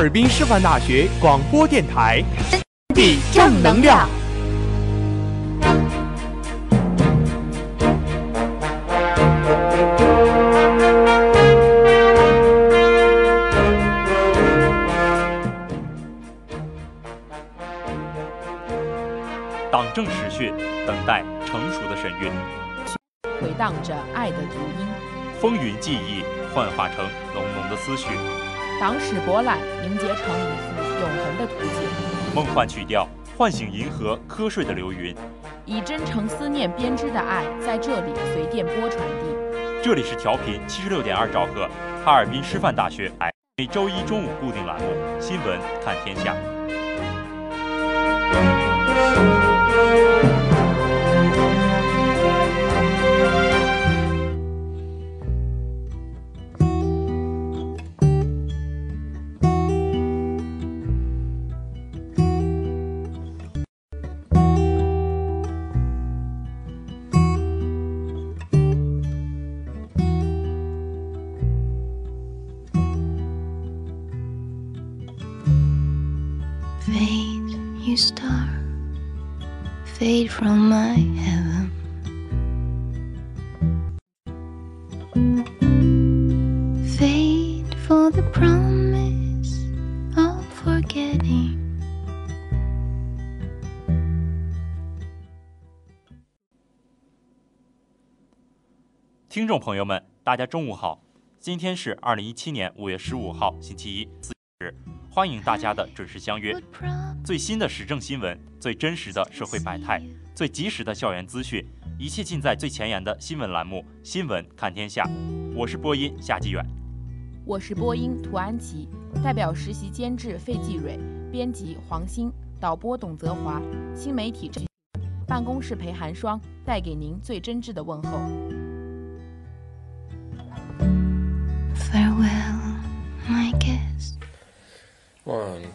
尔滨师范大学广播电台，地正能量。党政实讯，等待成熟的神韵，回荡着爱的足音，风云记忆幻化成浓浓的思绪，党史博览凝结成一幅永恒的图景，梦幻曲调唤醒银河瞌睡的流云，以真诚思念编织的爱在这里随电波传递。这里是调频七十六点二兆赫，哈尔滨师范大学台，每周一中午固定栏目《新闻看天下》。From my heaven. Fade for the promise of forgetting. 听众朋友们，大家中午好，今天是二零一七年五月十五号，星期一，四日，欢迎大家的准时相约。最新的时政新闻，最真实的社会百态，最及时的校园资讯，一切尽在最前沿的新闻栏目《新闻看天下》。我是播音夏继远，我是播音涂安琪，代表实习监制费继蕊，编辑黄鑫，导播董泽华，新媒体办公室陪寒霜，带给您最真挚的问候。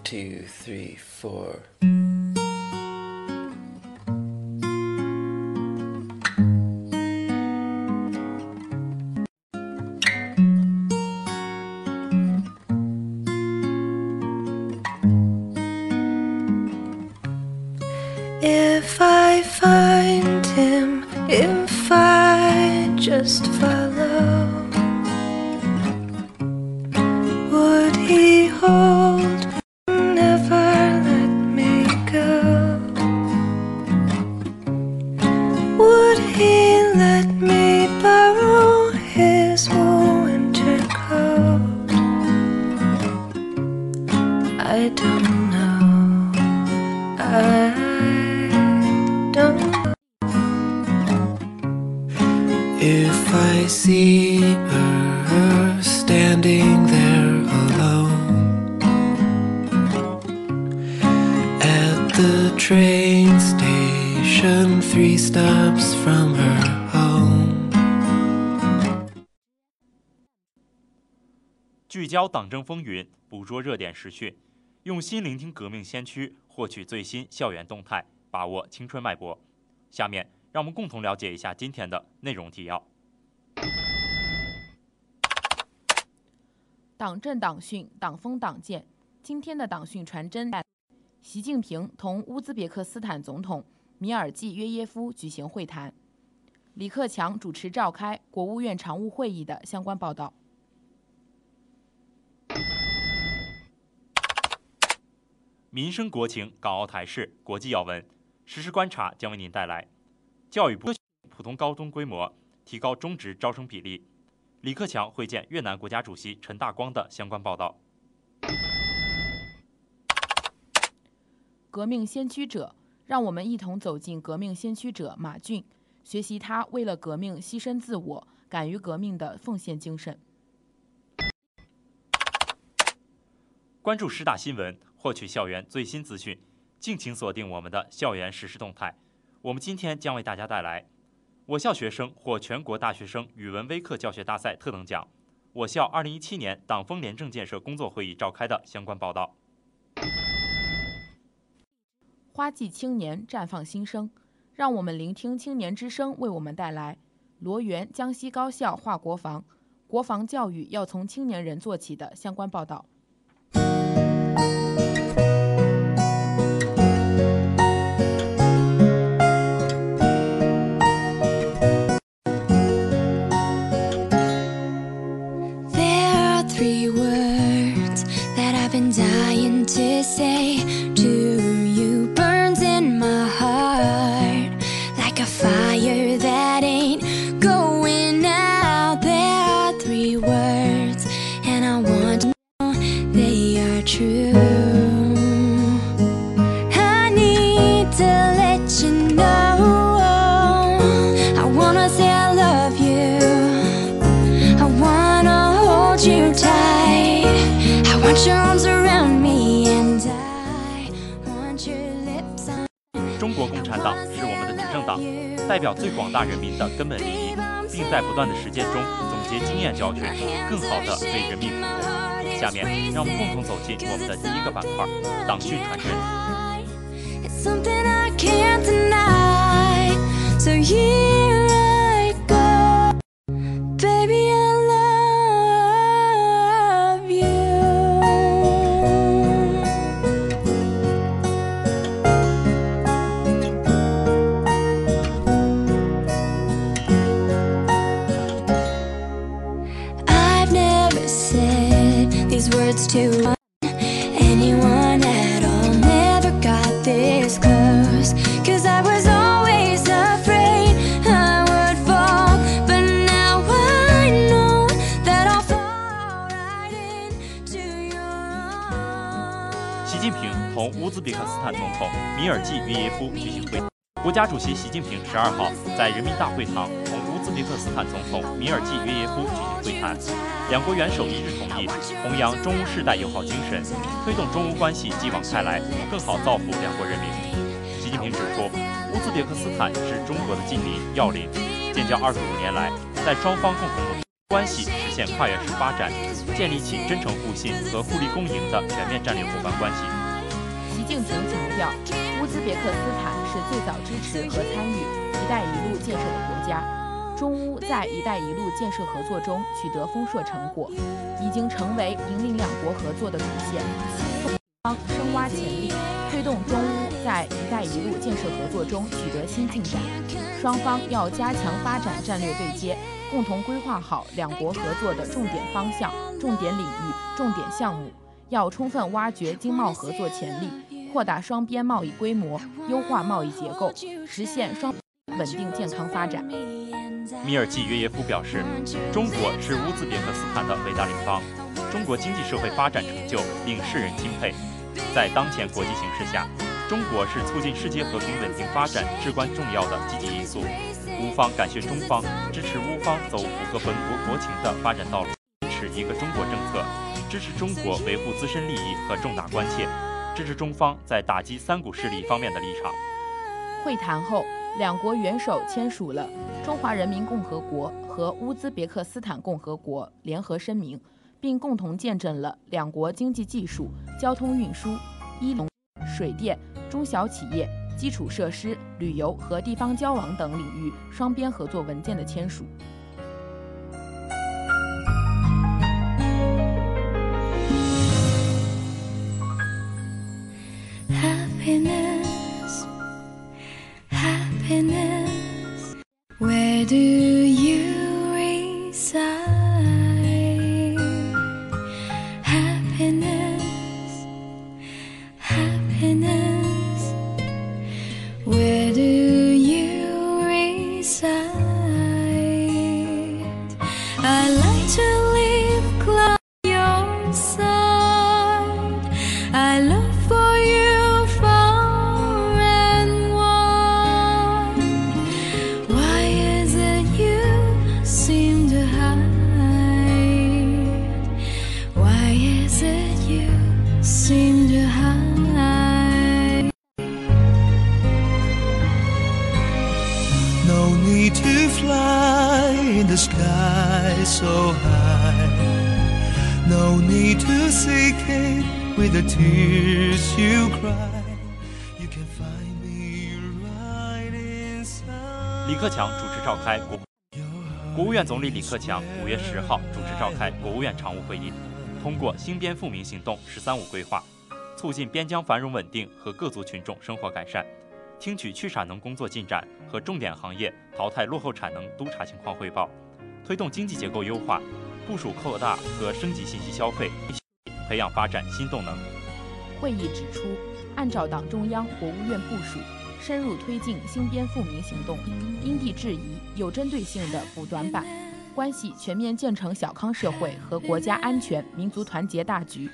Two, three, four. 聚焦党政风云，捕捉热点时讯，用心聆听革命先驱，获取最新校园动态，把握青春脉搏。下面，让我们共同了解一下今天的内容提要。党政党训，党风党建。今天的党训传真，习近平同乌兹别克斯坦总统米尔济约耶夫举行会谈，李克强主持召开国务院常务会议的相关报道。民生国情、港澳台事、国际要闻，实时观察将为您带来。教育部普通高中规模提高中职招生比例，李克强会见越南国家主席陈大光的相关报道。革命先驱者，让我们一同走进革命先驱者马骏，学习他为了革命牺牲自我、敢于革命的奉献精神。关注十大新闻，获取校园最新资讯，敬请锁定我们的校园实时动态。我们今天将为大家带来我校学生获全国大学生语文微课教学大赛特等奖，我校2017年党风廉政建设工作会议召开的相关报道。花季青年绽放新生，让我们聆听青年之声为我们带来罗源江西高校划国防，国防教育要从青年人做起的相关报道。党，代表最广大人民的根本利益，并在不断的实践中总结经验教训，更好地为人民服务。下面，让我们共同走进我们的第一个板块——党训传真。习近平十二号在人民大会堂同乌兹别克斯坦总统米尔济约耶夫举行会谈，两国元首一致同意弘扬中乌世代友好精神，推动中乌关系继往开来，更好造福两国人民。习近平指出，乌兹别克斯坦是中国的近邻要邻，建交二十五年来，在双方共同努力关系实现跨越式发展，建立起真诚互信和互利共赢的全面战略伙伴关系。习近平强调，乌兹别克斯坦是最早支持和参与“一带一路”建设的国家。中乌在“一带一路”建设合作中取得丰硕成果，已经成为引领两国合作的主线。方深挖潜力，推动中乌在“一带一路”建设合作中取得新进展。双方要加强发展战略对接，共同规划好两国合作的重点方向、重点领域、重点项目，要充分挖掘经贸合作潜力。扩大双边贸易规模，优化贸易结构，实现双稳定健康发展。米尔济约耶夫表示，中国是乌兹别克斯坦的伟大领邦，中国经济社会发展成就令世人钦佩。在当前国际形势下，中国是促进世界和平稳定发展至关重要的积极因素。乌方感谢中方支持乌方走符合本国国情的发展道路，支持一个中国政策，支持中国维护自身利益和重大关切。支持中方在打击三股势力方面的立场。会谈后，两国元首签署了《中华人民共和国和乌兹别克斯坦共和国联合声明》，并共同见证了两国经济技术、交通运输、医农、水电、中小企业、基础设施、旅游和地方交往等领域双边合作文件的签署。李克强主持召开国国务院总理李克强五月十号主持召开国务院常务会议，通过新边富民行动“十三五”规划，促进边疆繁荣稳定和各族群众生活改善，听取去产能工作进展和重点行业淘汰落后产能督查情况汇报，推动经济结构优化，部署扩大和升级信息消费，培养发展新动能。会议指出，按照党中央、国务院部署，深入推进兴边富民行动，因地制宜、有针对性地补短板，关系全面建成小康社会和国家安全、民族团结大局。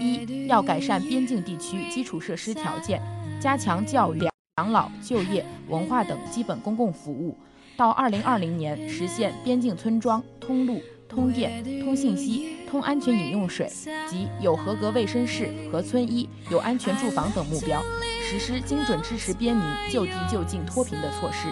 一要改善边境地区基础设施条件，加强教育、养老、就业、文化等基本公共服务，到二零二零年实现边境村庄通路、通电、通信息、通安全饮用水及有合格卫生室和村医、有安全住房等目标，实施精准支持边民就地就近脱贫的措施。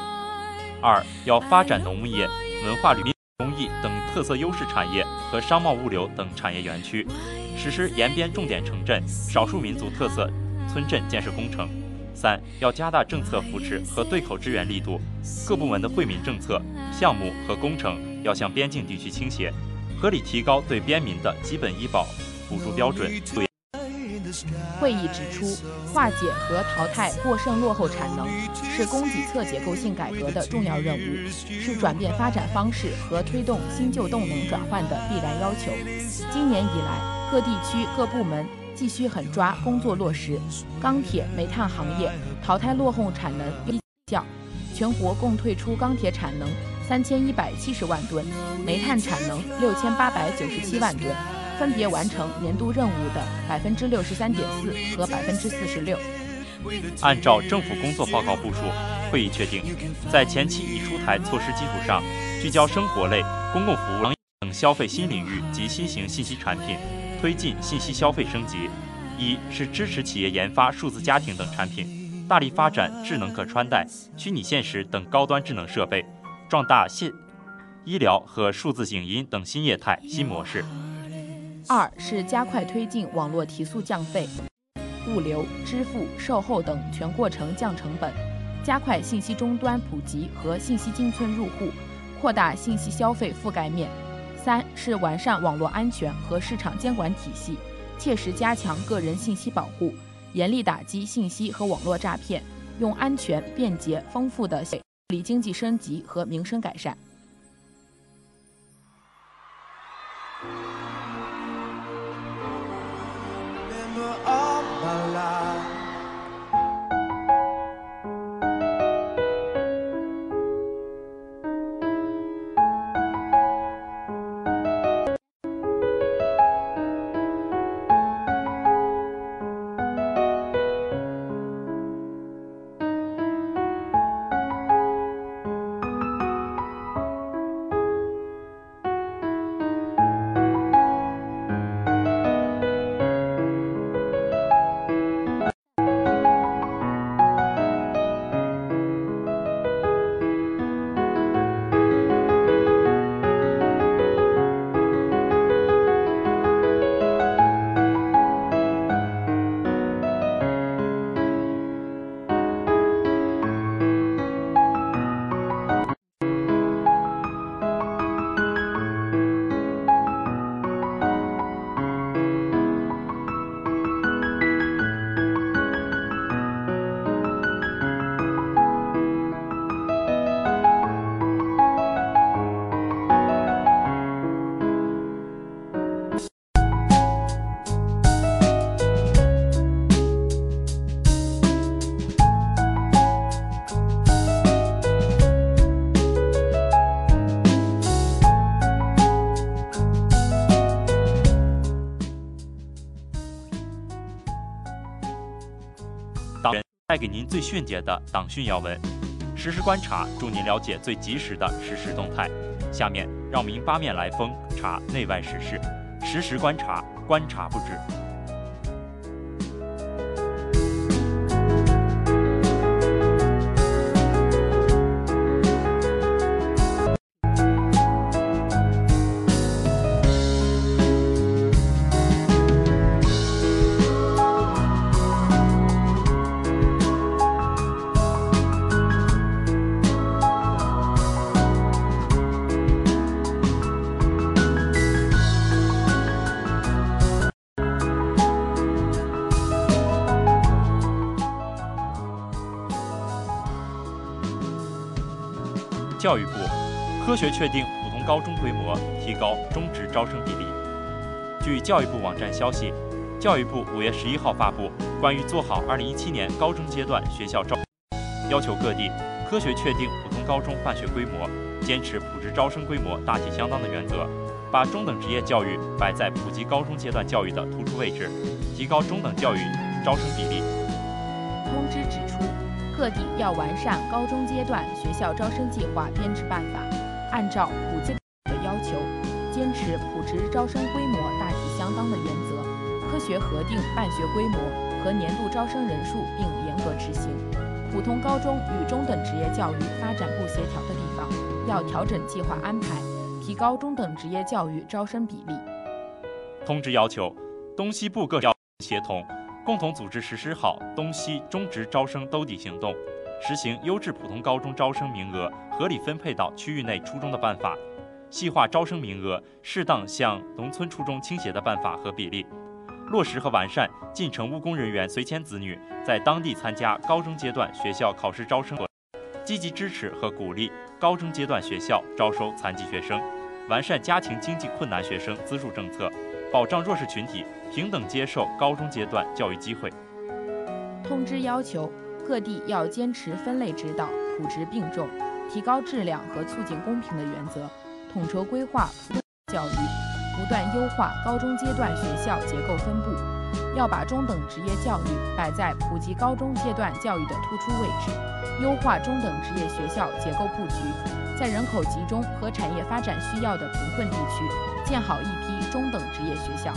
二要发展农牧业、文化旅、工艺等特色优势产业和商贸物流等产业园区，实施沿边重点城镇、少数民族特色村镇建设工程。三要加大政策扶持和对口支援力度，各部门的惠民政策、项目和工程要向边境地区倾斜，合理提高对边民的基本医保补助标准。会议指出，化解和淘汰过剩落后产能是供给侧结构性改革的重要任务，是转变发展方式和推动新旧动能转换的必然要求。今年以来，各地区各部门继续狠抓工作落实，钢铁、煤炭行业淘汰落后产能较，全国共退出钢铁产能三千一百七十万吨，煤炭产能六千八百九十七万吨。分别完成年度任务的百分之六十三点四和百分之四十六。按照政府工作报告部署，会议确定，在前期已出台措施基础上，聚焦生活类、公共服务等消费新领域及新型信息产品，推进信息消费升级。一是支持企业研发数字家庭等产品，大力发展智能可穿戴、虚拟现实等高端智能设备，壮大信医疗和数字影音等新业态新模式。二是加快推进网络提速降费、物流、支付、售后等全过程降成本，加快信息终端普及和信息进村入户，扩大信息消费覆盖面。三是完善网络安全和市场监管体系，切实加强个人信息保护，严厉打击信息和网络诈骗，用安全、便捷、丰富的经济升级和民生改善。带给您最迅捷的党讯要闻，实时观察助您了解最及时的实时动态。下面让我们八面来风查内外时事，实时观察，观察不止。教育部科学确定普通高中规模，提高中职招生比例。据教育部网站消息，教育部五月十一号发布关于做好二零一七年高中阶段学校招，要求各地科学确定普通高中办学规模，坚持普职招生规模大体相当的原则，把中等职业教育摆在普及高中阶段教育的突出位置，提高中等教育招生比例。通知指出。各地要完善高中阶段学校招生计划编制办法，按照普及的要求，坚持普职招生规模大体相当的原则，科学核定办学规模和年度招生人数，并严格执行。普通高中与中等职业教育发展不协调的地方，要调整计划安排，提高中等职业教育招生比例。通知要求，东西部各要协同。共同组织实施好东西中职招生兜底行动，实行优质普通高中招生名额合理分配到区域内初中的办法，细化招生名额适当向农村初中倾斜的办法和比例，落实和完善进城务工人员随迁子女在当地参加高中阶段学校考试招生，积极支持和鼓励高中阶段学校招收残疾学生，完善家庭经济困难学生资助政策。保障弱势群体平等接受高中阶段教育机会。通知要求，各地要坚持分类指导、普职并重，提高质量和促进公平的原则，统筹规划教育，不断优化高中阶段学校结构分布。要把中等职业教育摆在普及高中阶段教育的突出位置，优化中等职业学校结构布局，在人口集中和产业发展需要的贫困地区建好一批中等职业学校。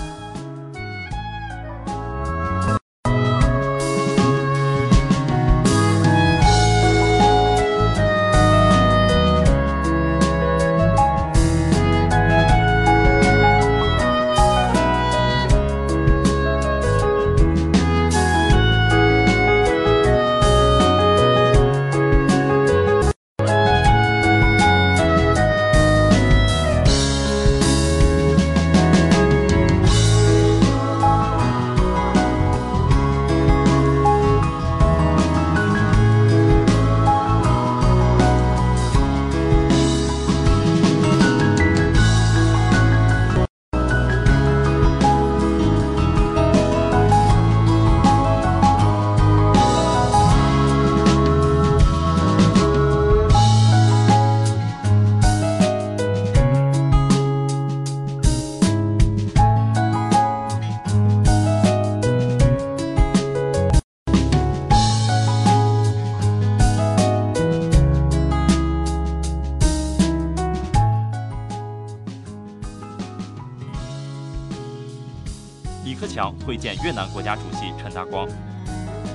会见越南国家主席陈大光，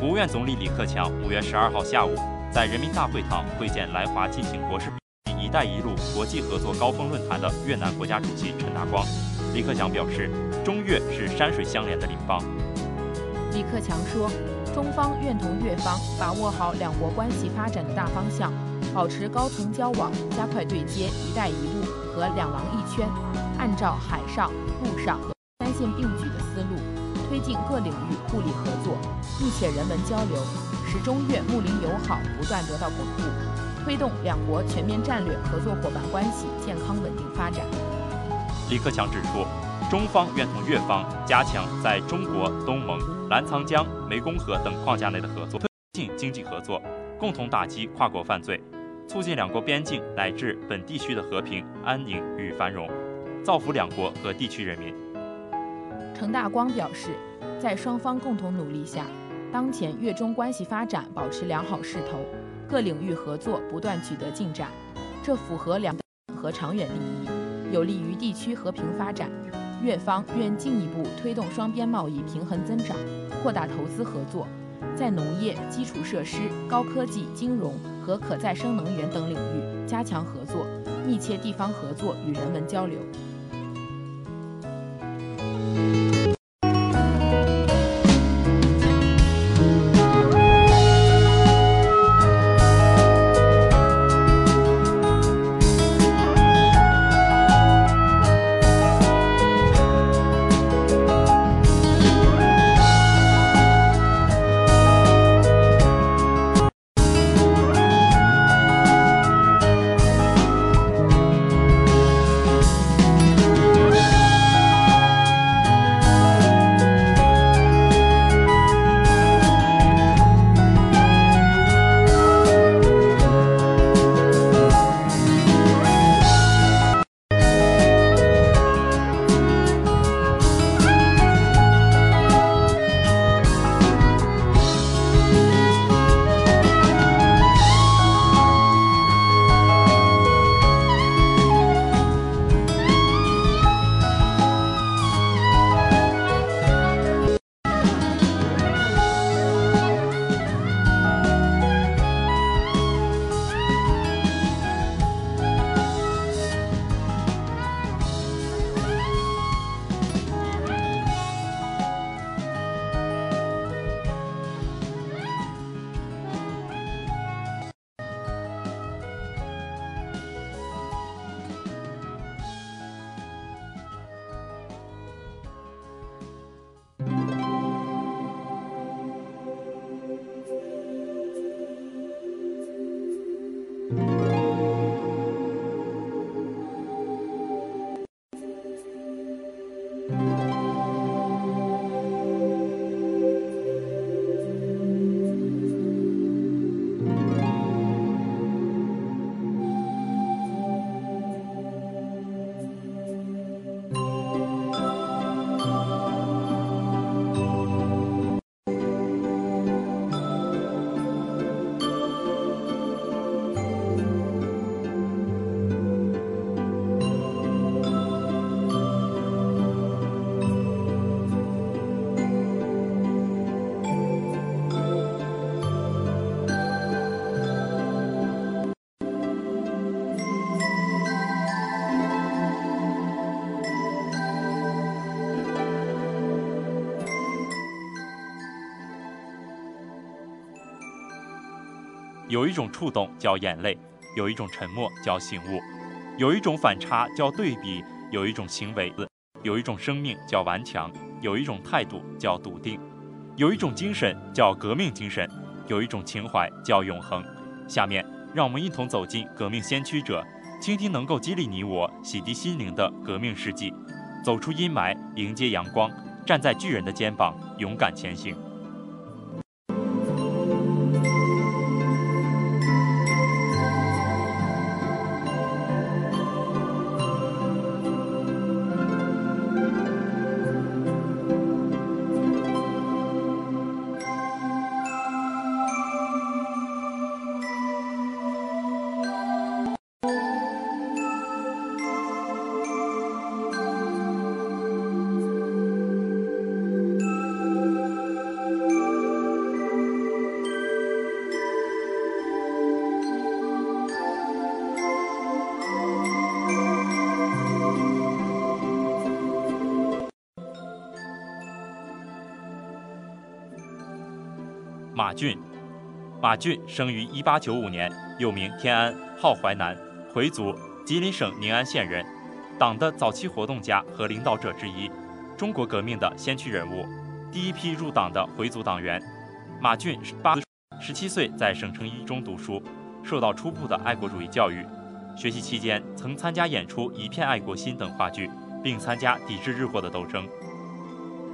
国务院总理李克强五月十二号下午在人民大会堂会见来华进行国事“一带一路”国际合作高峰论坛的越南国家主席陈大光。李克强表示，中越是山水相连的邻邦。李克强说，中方愿同越方把握好两国关系发展的大方向，保持高层交往，加快对接“一带一路”和“两廊一圈”，按照海上、陆上。三线并举的思路，推进各领域互利合作、密切人文交流，使中越睦邻友好不断得到巩固，推动两国全面战略合作伙伴关系健康稳定发展。李克强指出，中方愿同越方加强在中国、东盟、澜沧江、湄公河等框架内的合作，推进经济合作，共同打击跨国犯罪，促进两国边境乃至本地区的和平、安宁与繁荣，造福两国和地区人民。程大光表示，在双方共同努力下，当前越中关系发展保持良好势头，各领域合作不断取得进展，这符合两和长远利益，有利于地区和平发展。越方愿进一步推动双边贸易平衡增长，扩大投资合作，在农业、基础设施、高科技、金融和可再生能源等领域加强合作，密切地方合作与人文交流。有一种触动叫眼泪，有一种沉默叫醒悟，有一种反差叫对比，有一种行为，有一种生命叫顽强，有一种态度叫笃定，有一种精神叫革命精神，有一种情怀叫永恒。下面，让我们一同走进革命先驱者，倾听能够激励你我、洗涤心灵的革命事迹，走出阴霾，迎接阳光，站在巨人的肩膀，勇敢前行。马俊生于一八九五年，又名天安，号淮南，回族，吉林省宁安县人，党的早期活动家和领导者之一，中国革命的先驱人物，第一批入党的回族党员。马俊八十七岁在省城一中读书，受到初步的爱国主义教育。学习期间曾参加演出《一片爱国心》等话剧，并参加抵制日货的斗争。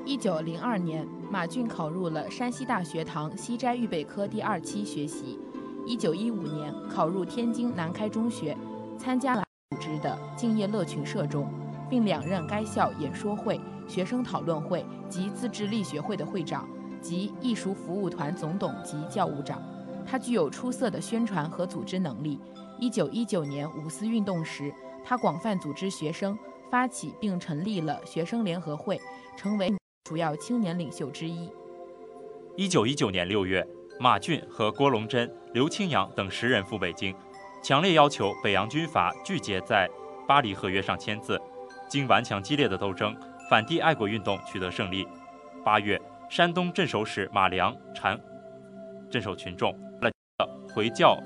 一九零二年，马俊考入了山西大学堂西斋预备科第二期学习。一九一五年，考入天津南开中学，参加了组织的敬业乐群社中，并两任该校演说会、学生讨论会及自治力学会的会长，及艺术服务团总董及教务长。他具有出色的宣传和组织能力。一九一九年五四运动时，他广泛组织学生，发起并成立了学生联合会，成为主要青年领袖之一。一九一九年六月，马骏和郭龙珍、刘清扬等十人赴北京，强烈要求北洋军阀拒绝在巴黎合约上签字。经顽强激烈的斗争，反帝爱国运动取得胜利。八月，山东镇守使马良禅镇守群众，了回教、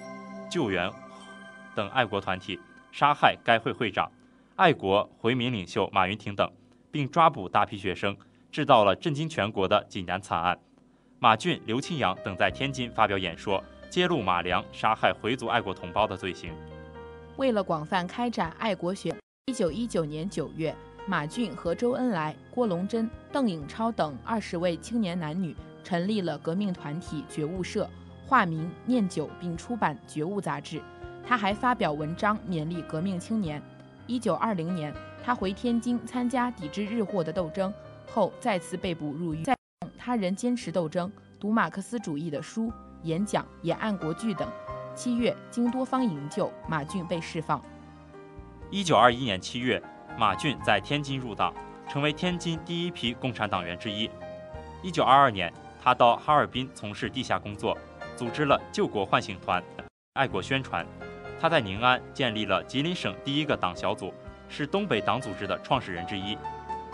救援等爱国团体，杀害该会会长、爱国回民领袖马云亭等，并抓捕大批学生，制造了震惊全国的济南惨案。马俊、刘庆阳等在天津发表演说，揭露马良杀害回族爱国同胞的罪行。为了广泛开展爱国学，一九一九年九月，马俊和周恩来、郭龙珍、邓颖超等二十位青年男女成立了革命团体觉悟社，化名念九，并出版《觉悟》杂志。他还发表文章勉励革命青年。一九二零年，他回天津参加抵制日货的斗争后，再次被捕入狱。在他仍坚持斗争，读马克思主义的书、演讲、演爱国剧等。七月，经多方营救，马俊被释放。一九二一年七月，马俊在天津入党，成为天津第一批共产党员之一。一九二二年，他到哈尔滨从事地下工作，组织了救国唤醒团，爱国宣传。他在宁安建立了吉林省第一个党小组，是东北党组织的创始人之一。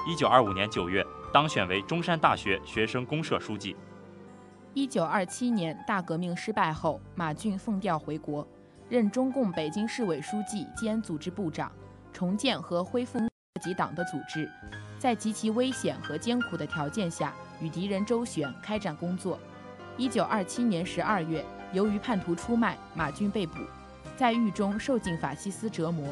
一九二五年九月。当选为中山大学学生公社书记。一九二七年大革命失败后，马俊奉调回国，任中共北京市委书记兼组织部长，重建和恢复各级党的组织，在极其危险和艰苦的条件下与敌人周旋开展工作。一九二七年十二月，由于叛徒出卖，马俊被捕，在狱中受尽法西斯折磨，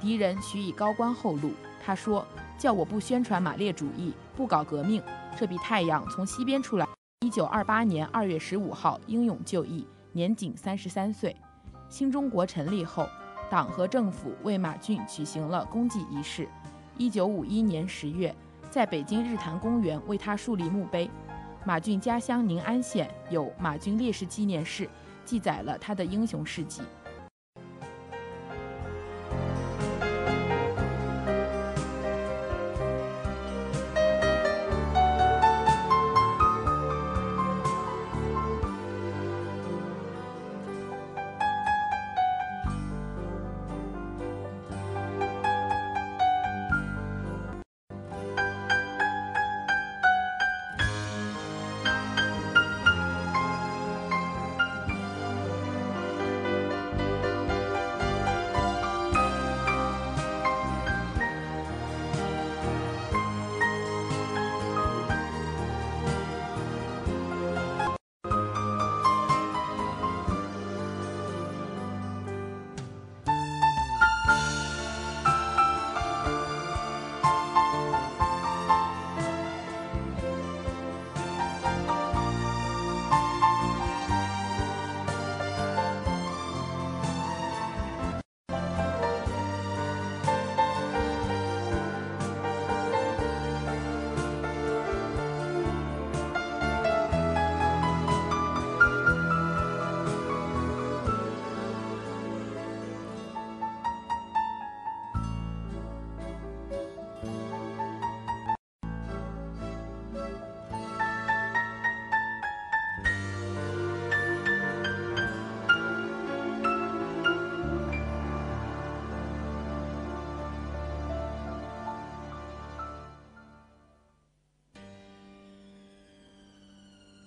敌人许以高官厚禄。他说。叫我不宣传马列主义，不搞革命，这比太阳从西边出来。一九二八年二月十五号英勇就义，年仅三十三岁。新中国成立后，党和政府为马骏举行了公祭仪式。一九五一年十月，在北京日坛公园为他树立墓碑。马骏家乡宁安县有马骏烈士纪念室，记载了他的英雄事迹。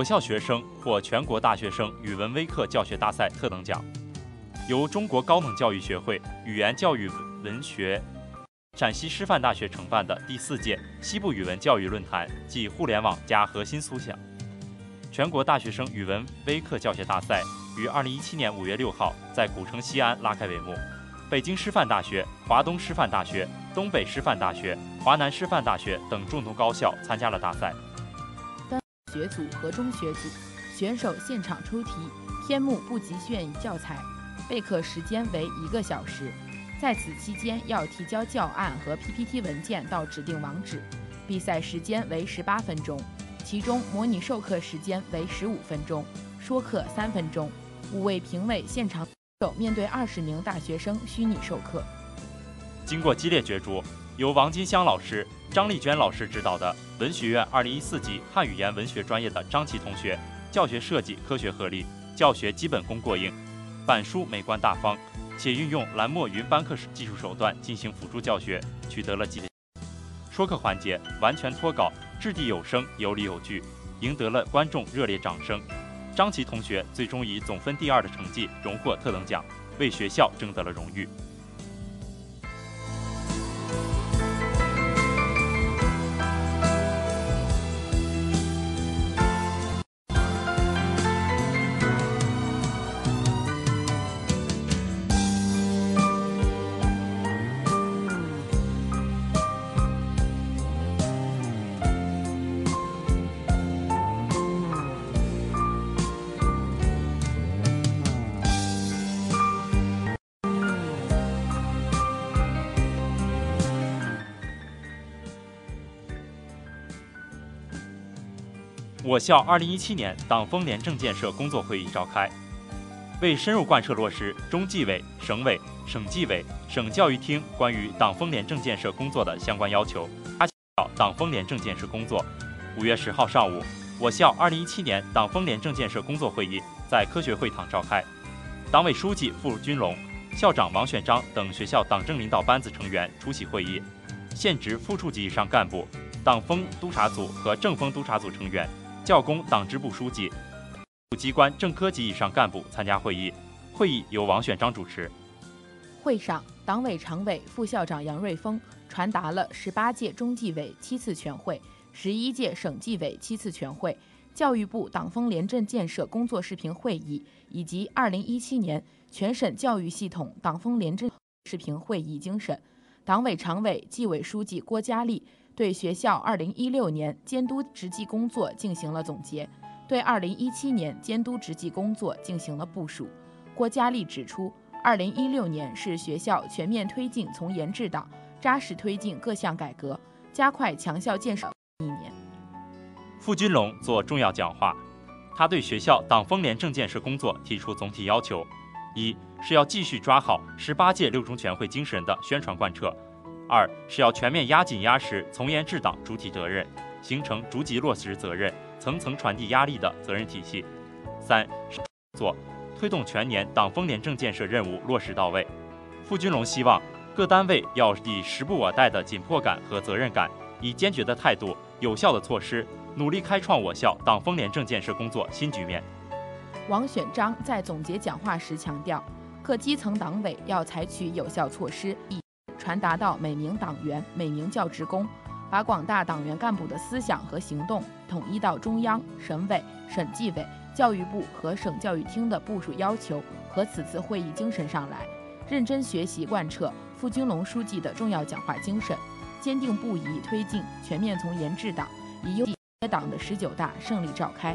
我校学生获全国大学生语文微课教学大赛特等奖。由中国高等教育学会语言教育文学陕西师范大学承办的第四届西部语文教育论坛暨互联网加核心思想全国大学生语文微课教学大赛于二零一七年五月六号在古城西安拉开帷幕。北京师范大学、华东师范大学、东北师范大学、华南师范大学等众多高校参加了大赛。学组和中学组选手现场出题，篇目不及炫语教材，备课时间为一个小时。在此期间要提交教案和 PPT 文件到指定网址。比赛时间为十八分钟，其中模拟授课时间为十五分钟，说课三分钟。五位评委现场。面对二十名大学生虚拟授课，经过激烈角逐，由王金香老师、张丽娟老师指导的文学院二零一四级汉语言文学专业的张琪同学，教学设计科学合理，教学基本功过硬，板书美观大方，且运用蓝墨云班课技术手段进行辅助教学，取得了激烈。说课环节完全脱稿，掷地有声，有理有据，赢得了观众热烈掌声。张琪同学最终以总分第二的成绩荣获特等奖，为学校争得了荣誉。我校2017年党风廉政建设工作会议召开，为深入贯彻落实中纪委、省委、省纪委、省教育厅关于党风廉政建设工作的相关要求，加强党风廉政建设工作。5月10号上午，我校2017年党风廉政建设工作会议在科学会堂召开，党委书记付军龙、校长王选章等学校党政领导班子成员出席会议，现职副处级以上干部、党风督察组和政风督察组成员。教工党支部书记、机关正科级以上干部参加会议，会议由王选章主持。会上，党委常委、副校长杨瑞峰传达了十八届中纪委七次全会、十一届省纪委七次全会、教育部党风廉政建设工作视频会议以及二零一七年全省教育系统党风廉政视频会议精神。党委常委、纪委书记郭佳丽。对学校2016年监督执纪工作进行了总结，对2017年监督执纪工作进行了部署。郭佳丽指出，2016年是学校全面推进从严治党、扎实推进各项改革、加快强校建设一年。付军龙做重要讲话，他对学校党风廉政建设工作提出总体要求：一是要继续抓好十八届六中全会精神的宣传贯彻。二是要全面压紧压实从严治党主体责任，形成逐级落实责任、层层传递压力的责任体系。三是做推动全年党风廉政建设任务落实到位。付军龙希望各单位要以时不我待的紧迫感和责任感，以坚决的态度、有效的措施，努力开创我校党风廉政建设工作新局面。王选章在总结讲话时强调，各基层党委要采取有效措施。以传达到每名党员、每名教职工，把广大党员干部的思想和行动统一到中央、省委、省纪委、教育部和省教育厅的部署要求和此次会议精神上来，认真学习贯彻傅军龙书记的重要讲话精神，坚定不移推进全面从严治党，以优接党的十九大胜利召开。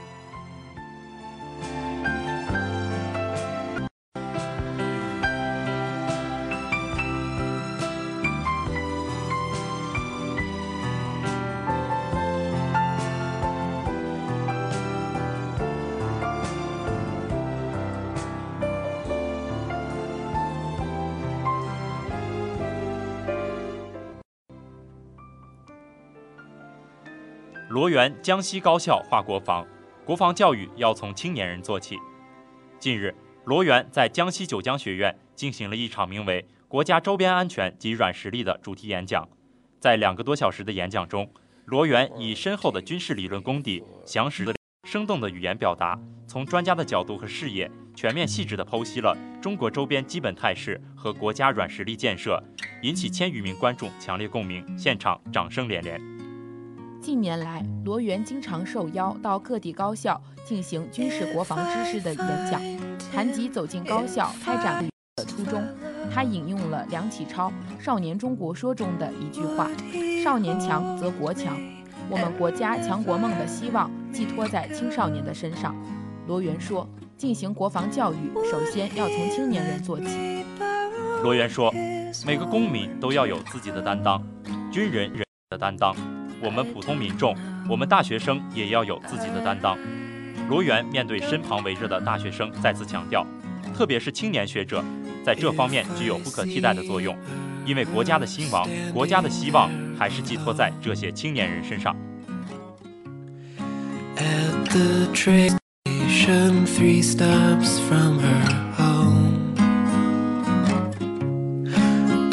罗源江西高校划国防，国防教育要从青年人做起。近日，罗源在江西九江学院进行了一场名为“国家周边安全及软实力”的主题演讲。在两个多小时的演讲中，罗源以深厚的军事理论功底、详实的、生动的语言表达，从专家的角度和视野，全面细致地剖析了中国周边基本态势和国家软实力建设，引起千余名观众强烈共鸣，现场掌声连连。近年来，罗源经常受邀到各地高校进行军事国防知识的演讲，谈及走进高校开展的初衷。他引用了梁启超《少年中国说》中的一句话：“少年强则国强。”我们国家强国梦的希望寄托在青少年的身上。罗源说：“进行国防教育，首先要从青年人做起。”罗源说：“每个公民都要有自己的担当，军人人的担当。”我们普通民众，我们大学生也要有自己的担当。罗源面对身旁围着的大学生，再次强调，特别是青年学者，在这方面具有不可替代的作用，因为国家的兴亡，国家的希望，还是寄托在这些青年人身上。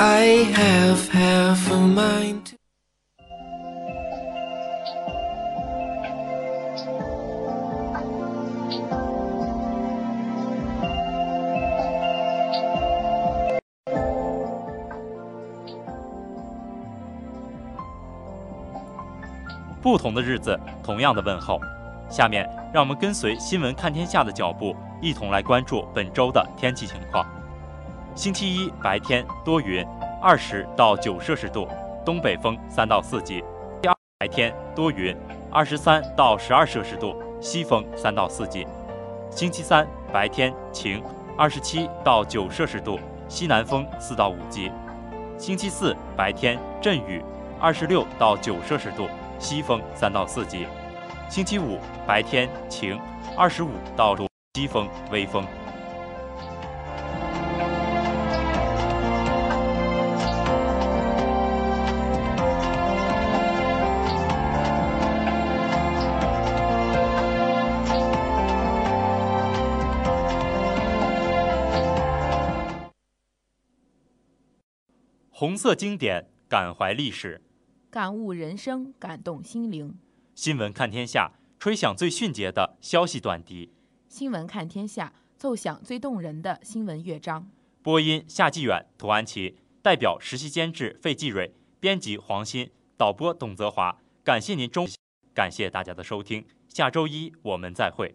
I have have a mind to 不同的日子，同样的问候。下面让我们跟随新闻看天下的脚步，一同来关注本周的天气情况。星期一白天多云，二十到九摄氏度，东北风三到四级；第二白天多云，二十三到十二摄氏度，西风三到四级。星期三白天晴，二十七到九摄氏度，西南风四到五级。星期四白天阵雨，二十六到九摄氏度。西风三到四级，星期五白天晴，二十五到度，西风微风。红色经典，感怀历史。感悟人生，感动心灵。新闻看天下，吹响最迅捷的消息短笛。新闻看天下，奏响最动人的新闻乐章。播音：夏继远、涂安琪，代表实习监制费继蕊，编辑黄鑫，导播董泽华。感谢您中，感谢大家的收听。下周一我们再会。